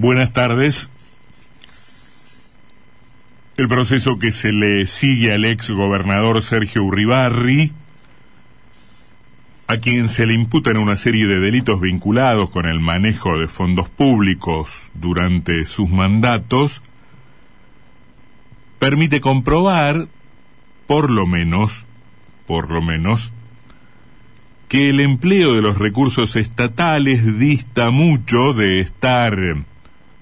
Buenas tardes. El proceso que se le sigue al ex gobernador Sergio Uribarri, a quien se le imputan una serie de delitos vinculados con el manejo de fondos públicos durante sus mandatos, permite comprobar, por lo menos, por lo menos, que el empleo de los recursos estatales dista mucho de estar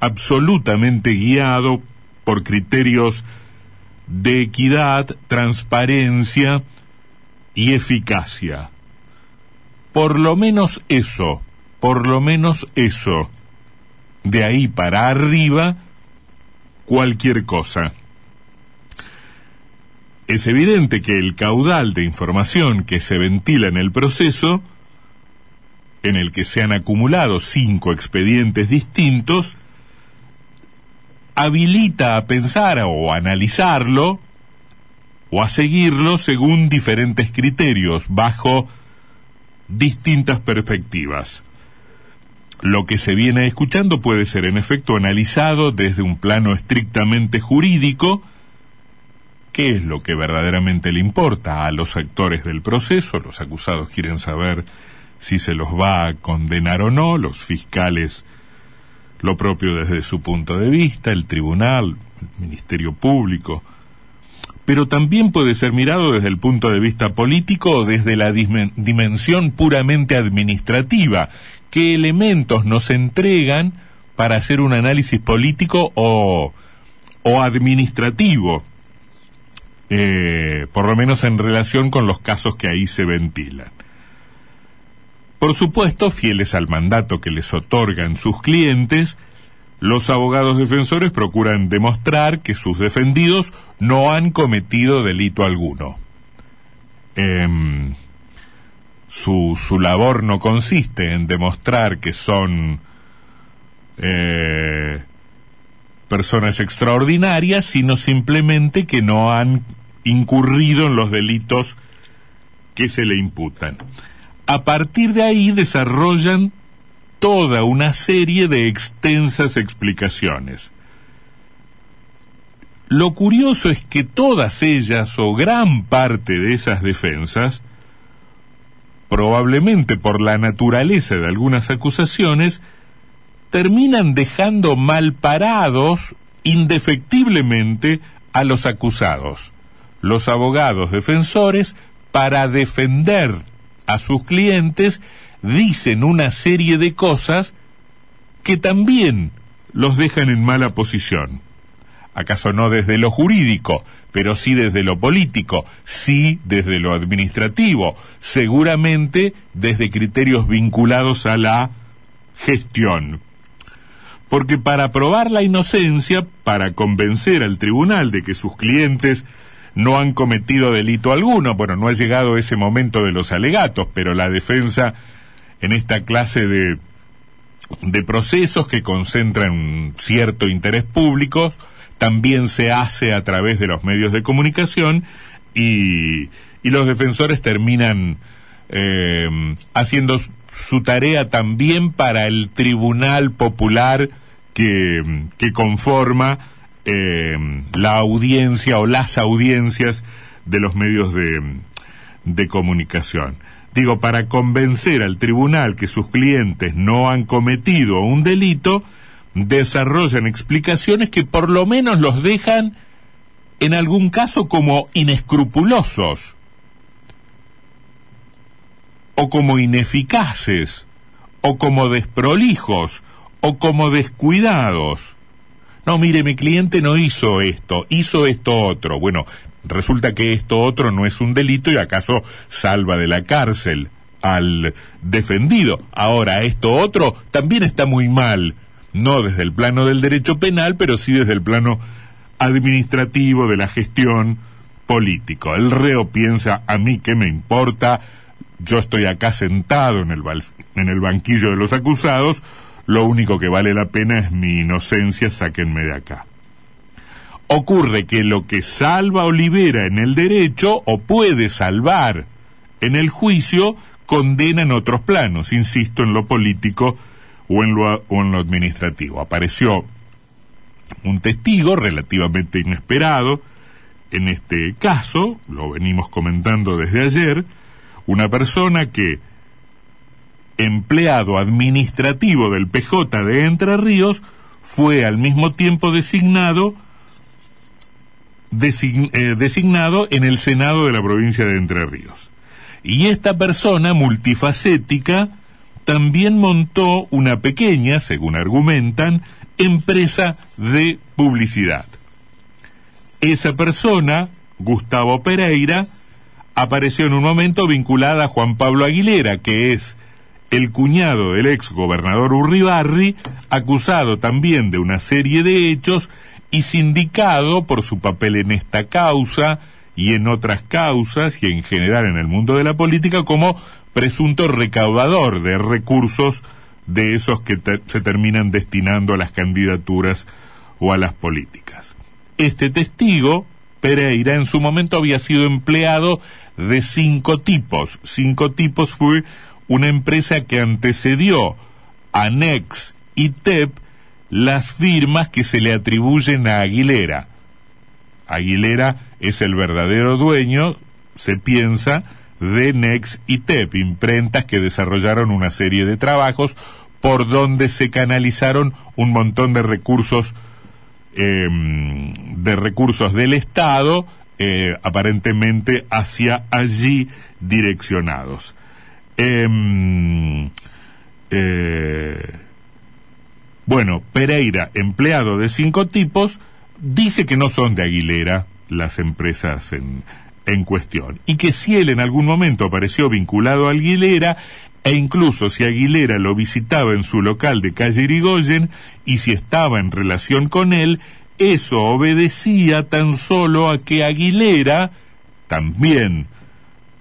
absolutamente guiado por criterios de equidad, transparencia y eficacia. Por lo menos eso, por lo menos eso. De ahí para arriba, cualquier cosa. Es evidente que el caudal de información que se ventila en el proceso, en el que se han acumulado cinco expedientes distintos, habilita a pensar o analizarlo o a seguirlo según diferentes criterios, bajo distintas perspectivas. Lo que se viene escuchando puede ser en efecto analizado desde un plano estrictamente jurídico, qué es lo que verdaderamente le importa a los actores del proceso, los acusados quieren saber si se los va a condenar o no, los fiscales lo propio desde su punto de vista, el tribunal, el Ministerio Público, pero también puede ser mirado desde el punto de vista político o desde la dimensión puramente administrativa. ¿Qué elementos nos entregan para hacer un análisis político o, o administrativo? Eh, por lo menos en relación con los casos que ahí se ventilan. Por supuesto, fieles al mandato que les otorgan sus clientes, los abogados defensores procuran demostrar que sus defendidos no han cometido delito alguno. Em, su, su, labor no consiste en demostrar que son eh, personas extraordinarias, sino simplemente que no han incurrido en los delitos que se le imputan. A partir de ahí desarrollan toda una serie de extensas explicaciones. Lo curioso es que todas ellas o gran parte de esas defensas, probablemente por la naturaleza de algunas acusaciones, terminan dejando mal parados indefectiblemente a los acusados. Los abogados defensores, para defender a sus clientes, dicen una serie de cosas que también los dejan en mala posición. ¿Acaso no desde lo jurídico, pero sí desde lo político, sí desde lo administrativo, seguramente desde criterios vinculados a la gestión? Porque para probar la inocencia, para convencer al tribunal de que sus clientes no han cometido delito alguno. Bueno, no ha llegado ese momento de los alegatos, pero la defensa en esta clase de, de procesos que concentran cierto interés público también se hace a través de los medios de comunicación y, y los defensores terminan eh, haciendo su tarea también para el tribunal popular que, que conforma eh, la audiencia o las audiencias de los medios de, de comunicación. Digo, para convencer al tribunal que sus clientes no han cometido un delito, desarrollan explicaciones que por lo menos los dejan en algún caso como inescrupulosos o como ineficaces o como desprolijos o como descuidados no, mire, mi cliente no hizo esto, hizo esto otro. Bueno, resulta que esto otro no es un delito y acaso salva de la cárcel al defendido. Ahora, esto otro también está muy mal, no desde el plano del derecho penal, pero sí desde el plano administrativo de la gestión político. El reo piensa, a mí qué me importa, yo estoy acá sentado en el, en el banquillo de los acusados, lo único que vale la pena es mi inocencia, sáquenme de acá. Ocurre que lo que salva o libera en el derecho o puede salvar en el juicio condena en otros planos, insisto, en lo político o en lo, o en lo administrativo. Apareció un testigo relativamente inesperado, en este caso, lo venimos comentando desde ayer, una persona que, empleado administrativo del PJ de Entre Ríos, fue al mismo tiempo designado eh, designado en el Senado de la provincia de Entre Ríos. Y esta persona multifacética también montó una pequeña, según argumentan, empresa de publicidad. Esa persona, Gustavo Pereira, apareció en un momento vinculada a Juan Pablo Aguilera, que es el cuñado del ex gobernador Urribarri, acusado también de una serie de hechos y sindicado por su papel en esta causa y en otras causas y en general en el mundo de la política como presunto recaudador de recursos de esos que se terminan destinando a las candidaturas o a las políticas. Este testigo, Pereira, en su momento había sido empleado de cinco tipos. Cinco tipos fue una empresa que antecedió a Nex y TEP las firmas que se le atribuyen a Aguilera. Aguilera es el verdadero dueño, se piensa, de Nex y TEP, imprentas que desarrollaron una serie de trabajos por donde se canalizaron un montón de recursos em, de recursos del Estado eh, aparentemente hacia allí direccionados. Em, eh, bueno, Pereira, empleado de cinco tipos, dice que no son de Aguilera las empresas en, en cuestión y que si él en algún momento apareció vinculado a Aguilera e incluso si Aguilera lo visitaba en su local de calle Irigoyen y si estaba en relación con él, eso obedecía tan solo a que Aguilera, también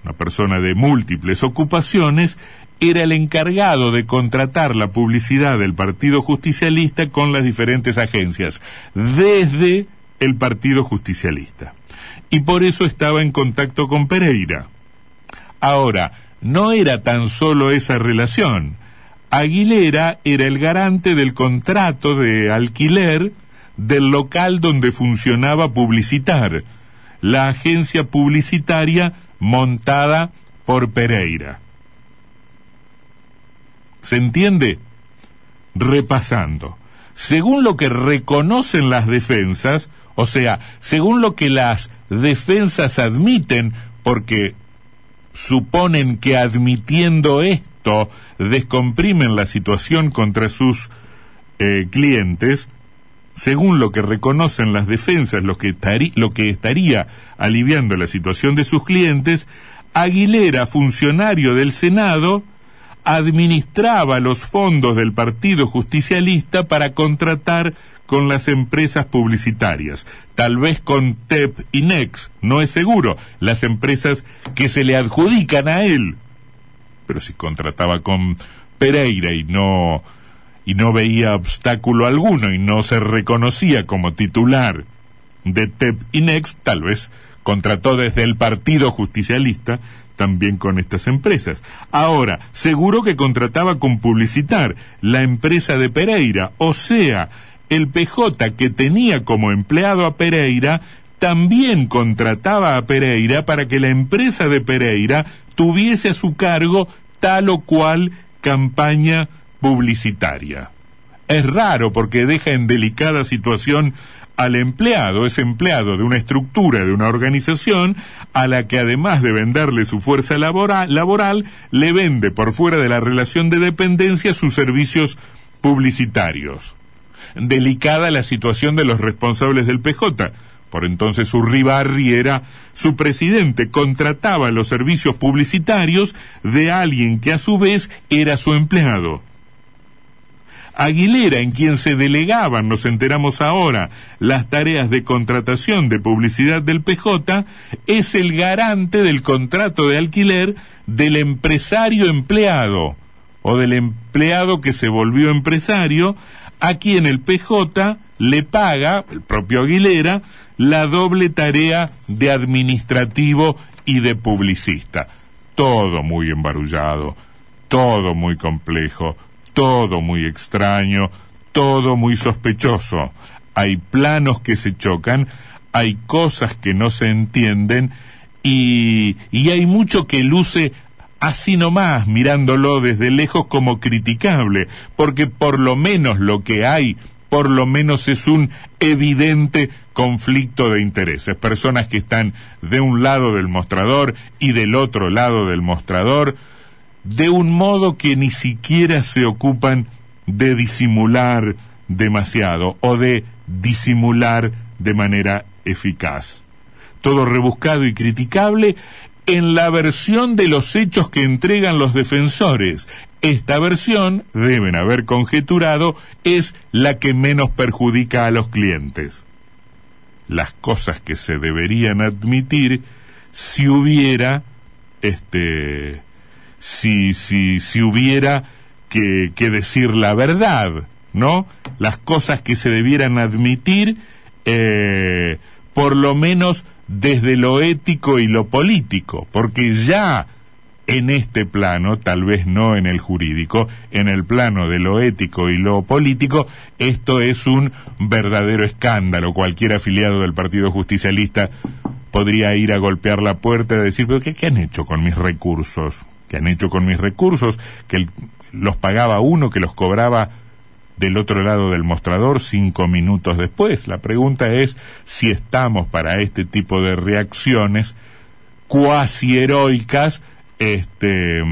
una persona de múltiples ocupaciones, era el encargado de contratar la publicidad del Partido Justicialista con las diferentes agencias, desde el Partido Justicialista y por eso estaba en contacto con Pereira. Ahora, no era tan solo esa relación. Aguilera era el garante del contrato de alquiler del local donde funcionaba Publicitar, la agencia publicitaria montada por Pereira. ¿Se entiende? Repasando. Según lo que reconocen las defensas, o sea, según lo que las defensas admiten, porque suponen que admitiendo esto descomprimen la situación contra sus eh, clientes, según lo que reconocen las defensas, lo que, estaría aliviando la situación de sus clientes, Aguilera, funcionario del Senado, administraba los fondos del Partido Justicialista para contratar con las empresas publicitarias, tal vez con TEP y NEX, no es seguro, las empresas que se le adjudican a él. Pero si contrataba con Pereira y no y no veía obstáculo alguno y no se reconocía como titular de TEP y NEX, tal vez contrató desde el Partido Justicialista también con estas empresas. Ahora, seguro que contrataba con Publicitar, la empresa de Pereira, o sea, el PJ que tenía como empleado a Pereira también contrataba a Pereira para que la empresa de Pereira tuviese a su cargo tal o cual campaña publicitaria. Es raro porque deja en delicada situación al empleado, es empleado de una estructura, de una organización, a la que además de venderle su fuerza laboral, laboral le vende por fuera de la relación de dependencia sus servicios publicitarios delicada la situación de los responsables del PJ. Por entonces Urribarri era su presidente, contrataba los servicios publicitarios de alguien que a su vez era su empleado. Aguilera, en quien se delegaban, nos enteramos ahora, las tareas de contratación de publicidad del PJ, es el garante del contrato de alquiler del empresario empleado o del empleado que se volvió empresario, a quien el PJ le paga, el propio Aguilera, la doble tarea de administrativo y de publicista. Todo muy embarullado, todo muy complejo, todo muy extraño, todo muy sospechoso. Hay planos que se chocan, hay cosas que no se entienden y, y hay mucho que luce así nomás, mirándolo desde lejos como criticable, porque por lo menos lo que hay, por lo menos es un evidente conflicto de intereses. Personas que están de un lado del mostrador y del otro lado del mostrador, de un modo que ni siquiera se ocupan de disimular demasiado o de disimular de manera eficaz. Todo rebuscado y criticable en la versión de los hechos que entregan los defensores. Esta versión, deben haber conjeturado, es la que menos perjudica a los clientes. Las cosas que se deberían admitir si hubiera, este, si, si, si hubiera que, que decir la verdad, ¿no? Las cosas que se debieran admitir, eh, por lo menos desde lo ético y lo político, porque ya en este plano, tal vez no en el jurídico, en el plano de lo ético y lo político, esto es un verdadero escándalo. Cualquier afiliado del Partido Justicialista podría ir a golpear la puerta y decir, pero ¿qué, han hecho con mis recursos? ¿Qué han hecho con mis recursos? Que los pagaba uno, que los cobraba del otro lado del mostrador cinco minutos después. La pregunta es si estamos para este tipo de reacciones cuasi heroicas este,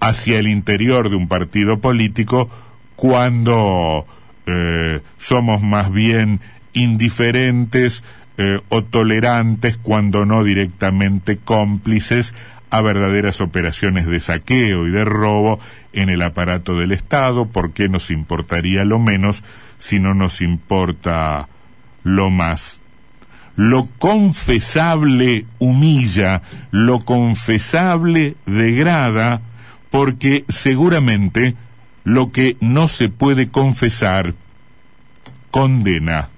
hacia el interior de un partido político cuando eh, somos más bien indiferentes eh, o tolerantes, cuando no directamente cómplices a verdaderas operaciones de saqueo y de robo en el aparato del Estado, ¿por qué nos importaría lo menos si no nos importa lo más? Lo confesable humilla, lo confesable degrada, porque seguramente lo que no se puede confesar condena.